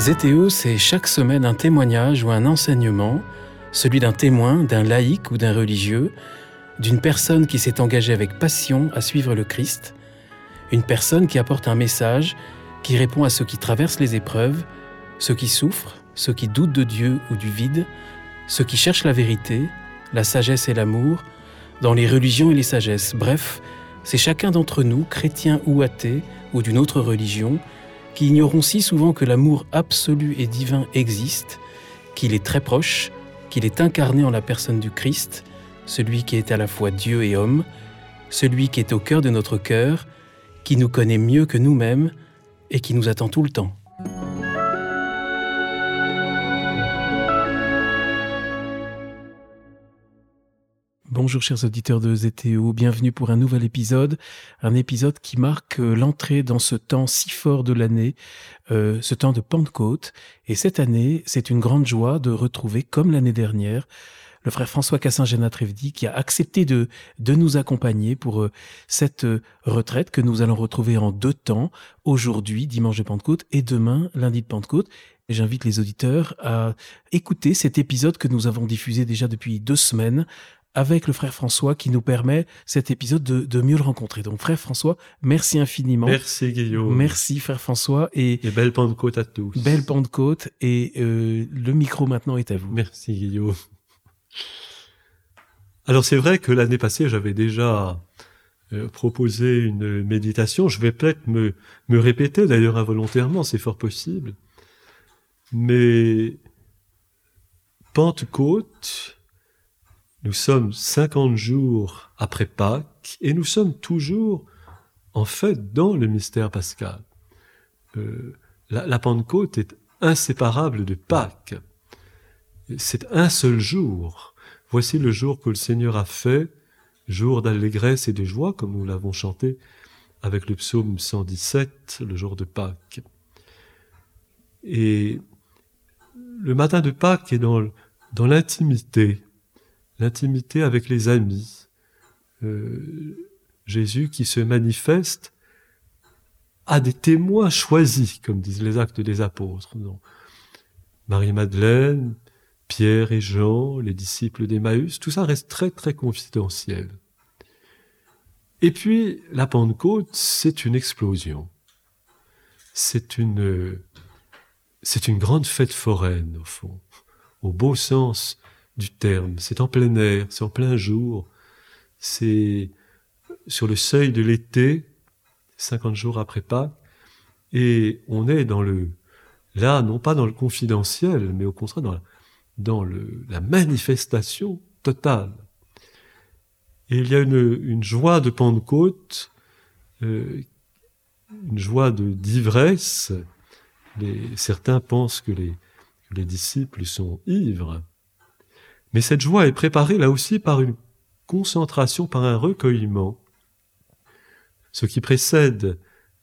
Zétéo, c'est chaque semaine un témoignage ou un enseignement, celui d'un témoin, d'un laïc ou d'un religieux, d'une personne qui s'est engagée avec passion à suivre le Christ, une personne qui apporte un message, qui répond à ceux qui traversent les épreuves, ceux qui souffrent, ceux qui doutent de Dieu ou du vide, ceux qui cherchent la vérité, la sagesse et l'amour, dans les religions et les sagesses. Bref, c'est chacun d'entre nous, chrétien ou athée, ou d'une autre religion, qui ignorons si souvent que l'amour absolu et divin existe, qu'il est très proche, qu'il est incarné en la personne du Christ, celui qui est à la fois Dieu et homme, celui qui est au cœur de notre cœur, qui nous connaît mieux que nous-mêmes et qui nous attend tout le temps. Bonjour chers auditeurs de ZTO, bienvenue pour un nouvel épisode, un épisode qui marque euh, l'entrée dans ce temps si fort de l'année, euh, ce temps de Pentecôte. Et cette année, c'est une grande joie de retrouver, comme l'année dernière, le frère François Cassin-Géna-Trévedi qui a accepté de, de nous accompagner pour euh, cette retraite que nous allons retrouver en deux temps, aujourd'hui, dimanche de Pentecôte, et demain, lundi de Pentecôte. J'invite les auditeurs à écouter cet épisode que nous avons diffusé déjà depuis deux semaines avec le frère François qui nous permet cet épisode de, mieux le rencontrer. Donc frère François, merci infiniment. Merci Guillaume. Merci frère François et, et belle Pentecôte à tous. Belle Pentecôte et euh, le micro maintenant est à vous. Merci Guillaume. Alors c'est vrai que l'année passée j'avais déjà euh, proposé une méditation. Je vais peut-être me, me répéter d'ailleurs involontairement, c'est fort possible. Mais Pentecôte, nous sommes 50 jours après Pâques et nous sommes toujours en fait dans le mystère pascal. Euh, la, Pentecôte est inséparable de Pâques. C'est un seul jour. Voici le jour que le Seigneur a fait, jour d'allégresse et de joie, comme nous l'avons chanté avec le psaume 117, le jour de Pâques. Et le matin de Pâques est dans, dans l'intimité l'intimité avec les amis. Euh, Jésus qui se manifeste à des témoins choisis, comme disent les actes des apôtres. Marie-Madeleine, Pierre et Jean, les disciples d'Emmaüs, tout ça reste très très confidentiel. Et puis, la Pentecôte, c'est une explosion. C'est une, c'est une grande fête foraine, au fond, au beau sens du terme. C'est en plein air, c'est en plein jour, c'est sur le seuil de l'été, 50 jours après Pâques, et on est dans le, là, non pas dans le confidentiel, mais au contraire dans la, manifestation totale. Et il y a une, joie de Pentecôte, euh, une joie de d'ivresse. certains pensent que les disciples sont ivres. Mais cette joie est préparée là aussi par une concentration, par un recueillement. Ce qui précède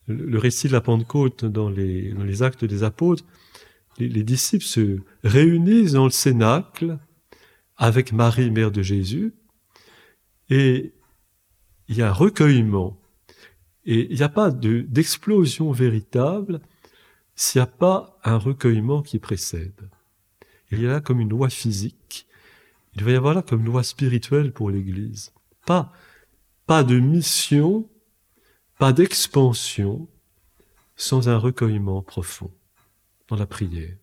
le récit de la Pentecôte dans les, actes des apôtres, les, disciples se réunissent dans le cénacle avec Marie, mère de Jésus, et il y a un recueillement. Et il n'y a pas d'explosion véritable s'il n'y a pas un recueillement qui précède. Il y a là comme une loi physique il va y avoir là comme loi spirituelle pour l'Église. Pas, pas de mission, pas d'expansion sans un recueillement profond dans la prière.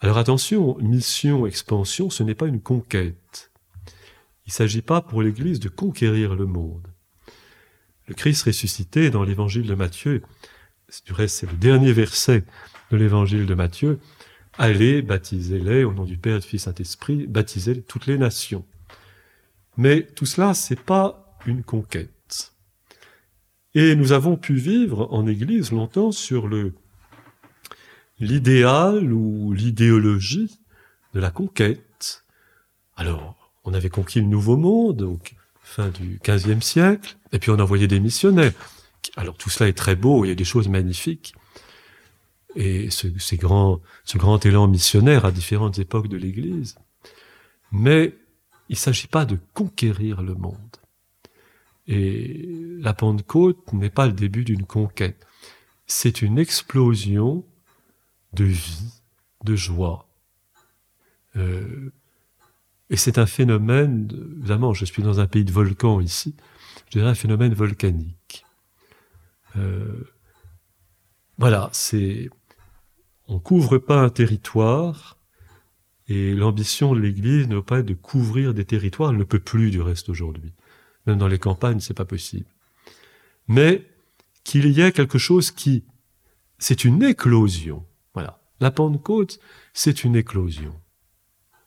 Alors attention, mission, expansion, ce n'est pas une conquête. Il ne s'agit pas pour l'Église de conquérir le monde. Le Christ ressuscité dans l'évangile de Matthieu, du reste c'est le dernier verset de l'évangile de Matthieu, Allez, baptisez-les au nom du Père, du Fils, Saint-Esprit, baptisez toutes les nations. Mais tout cela, c'est pas une conquête. Et nous avons pu vivre en Église longtemps sur le l'idéal ou l'idéologie de la conquête. Alors, on avait conquis le Nouveau Monde, au fin du XVe siècle, et puis on envoyait des missionnaires. Alors tout cela est très beau, il y a des choses magnifiques et ce, ces grands, ce grand élan missionnaire à différentes époques de l'Église. Mais il ne s'agit pas de conquérir le monde. Et la Pentecôte n'est pas le début d'une conquête. C'est une explosion de vie, de joie. Euh, et c'est un phénomène, évidemment, je suis dans un pays de volcans ici, je dirais un phénomène volcanique. Euh, voilà, c'est. On couvre pas un territoire, et l'ambition de l'Église ne va pas être de couvrir des territoires, elle ne peut plus du reste aujourd'hui. Même dans les campagnes, c'est pas possible. Mais qu'il y ait quelque chose qui, c'est une éclosion. Voilà. La Pentecôte, c'est une éclosion.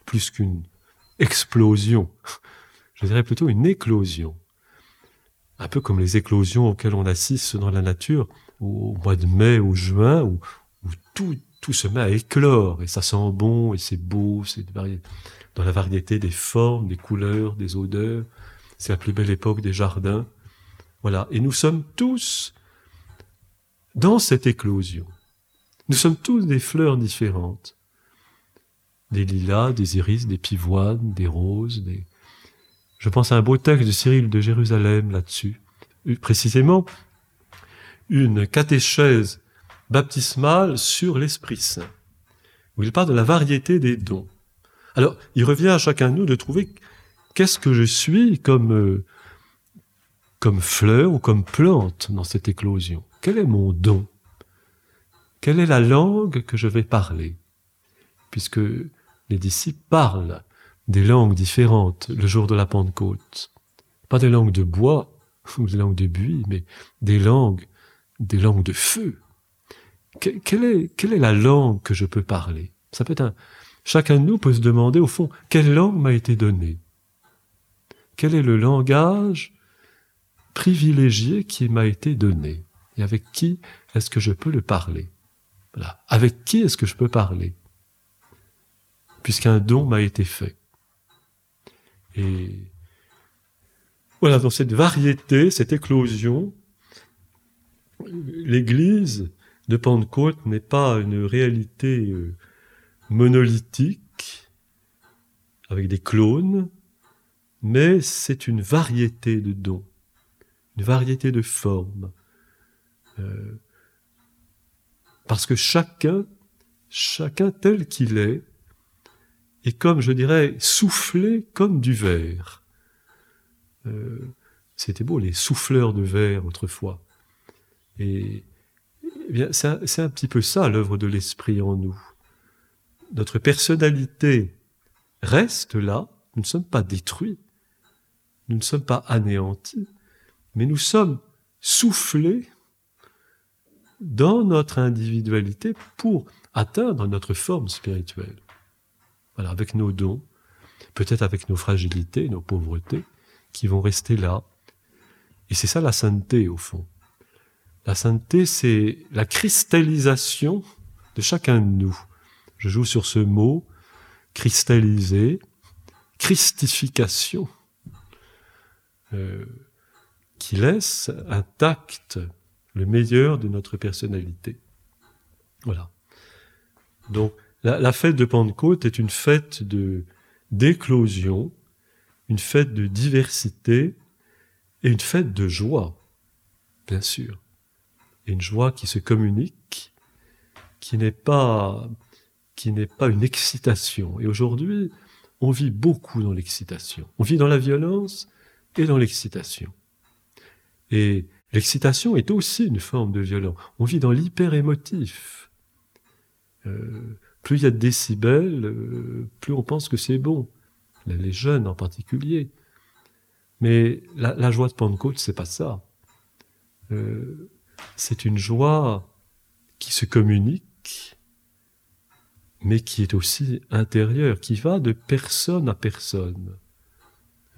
Plus qu'une explosion. Je dirais plutôt une éclosion. Un peu comme les éclosions auxquelles on assiste dans la nature au mois de mai ou juin, où, tout, tout se met à éclore et ça sent bon et c'est beau, c'est dans la variété des formes, des couleurs, des odeurs. C'est la plus belle époque des jardins. Voilà. Et nous sommes tous dans cette éclosion. Nous sommes tous des fleurs différentes. Des lilas, des iris, des pivoines, des roses, des... Je pense à un beau texte de Cyril de Jérusalem là-dessus. Précisément, une catéchèse baptismale sur l'Esprit Saint, où il parle de la variété des dons. Alors, il revient à chacun de nous de trouver qu'est-ce que je suis comme, euh, comme fleur ou comme plante dans cette éclosion. Quel est mon don? Quelle est la langue que je vais parler? Puisque les disciples parlent des langues différentes le jour de la Pentecôte. Pas des langues de bois ou des langues de buis, mais des langues, des langues de feu. Quelle, est, la langue que je peux parler? Chacun de nous peut se demander au fond quelle langue m'a été donnée? Quel est le langage privilégié qui m'a été donné? Et avec qui est-ce que je peux le parler? Avec qui est-ce que je peux parler? Puisqu'un don m'a été fait. Et voilà, dans cette variété, cette éclosion, l'Église de Pentecôte n'est pas une réalité euh, monolithique, avec des clones, mais c'est une variété de dons, une variété de formes, euh, parce que chacun, chacun tel qu'il est, est comme, je dirais, soufflé comme du verre. Euh, c'était beau, les souffleurs de verre autrefois. Et eh bien, c'est un, petit peu ça l'œuvre de l'esprit en nous. Notre personnalité reste là, nous ne sommes pas détruits, nous ne sommes pas anéantis, mais nous sommes soufflés dans notre individualité pour atteindre notre forme spirituelle. Voilà, avec nos dons, peut-être avec nos fragilités, nos pauvretés, qui vont rester là. Et c'est ça la sainteté, au fond. La sainteté, c'est la cristallisation de chacun de nous. Je joue sur ce mot, cristalliser, christification, euh, qui laisse intact le meilleur de notre personnalité. Voilà. Donc, la, fête de Pentecôte est une fête de d'éclosion, une fête de diversité et une fête de joie, bien sûr. Une joie qui se communique, qui n'est pas qui n'est pas une excitation. Et aujourd'hui, on vit beaucoup dans l'excitation. On vit dans la violence et dans l'excitation. Et L'excitation est aussi une forme de violence. On vit dans l'hyper-émotif. Euh, plus il y a de décibels, euh, plus on pense que c'est bon. Les jeunes en particulier. Mais la, joie de Pentecôte, c'est pas ça. Euh, c'est une joie qui se communique, mais qui est aussi intérieure, qui va de personne à personne.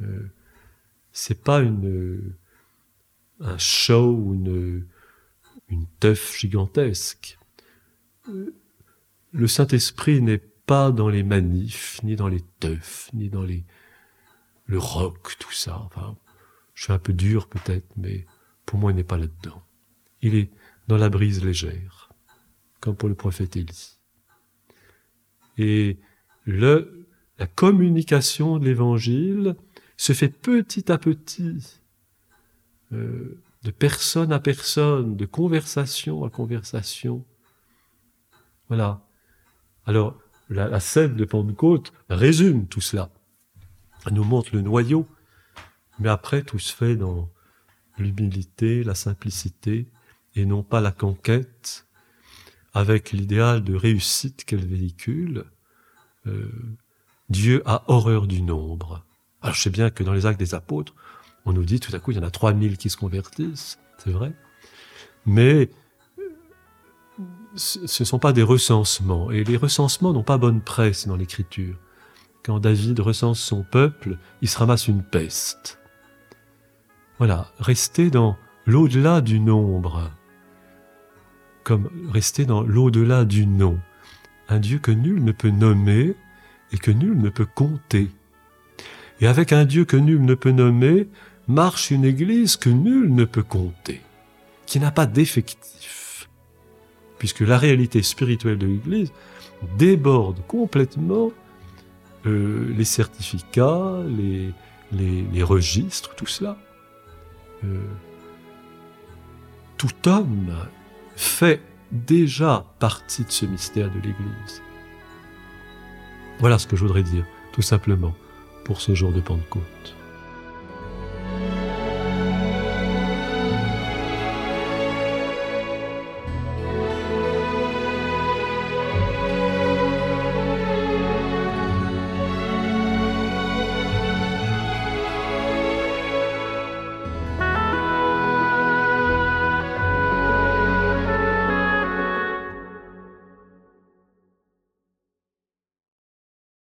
Euh, c'est pas une un show ou une, une teuf gigantesque. Le Saint-Esprit n'est pas dans les manifs, ni dans les teufs, ni dans les, le rock, tout ça. Enfin, je suis un peu dur peut-être, mais pour moi, il n'est pas là-dedans. Il est dans la brise légère, comme pour le prophète Élie. Et le, la communication de l'évangile se fait petit à petit euh, de personne à personne, de conversation à conversation. Voilà. Alors, la, scène de Pentecôte résume tout cela. Elle nous montre le noyau, mais après, tout se fait dans l'humilité, la simplicité, et non pas la conquête, avec l'idéal de réussite qu'elle véhicule. Euh, Dieu a horreur du nombre. Alors je sais bien que dans les actes des apôtres, on nous dit tout à coup, il y en a 3000 qui se convertissent, c'est vrai. Mais ce ne sont pas des recensements. Et les recensements n'ont pas bonne presse dans l'écriture. Quand David recense son peuple, il se ramasse une peste. Voilà, rester dans l'au-delà du nombre, comme rester dans l'au-delà du nom. Un Dieu que nul ne peut nommer et que nul ne peut compter. Et avec un Dieu que nul ne peut nommer, marche une Église que nul ne peut compter, qui n'a pas d'effectif, puisque la réalité spirituelle de l'Église déborde complètement euh, les certificats, les, registres, tout cela. Euh, tout homme fait déjà partie de ce mystère de l'Église. Voilà ce que je voudrais dire, tout simplement, pour ce jour de Pentecôte.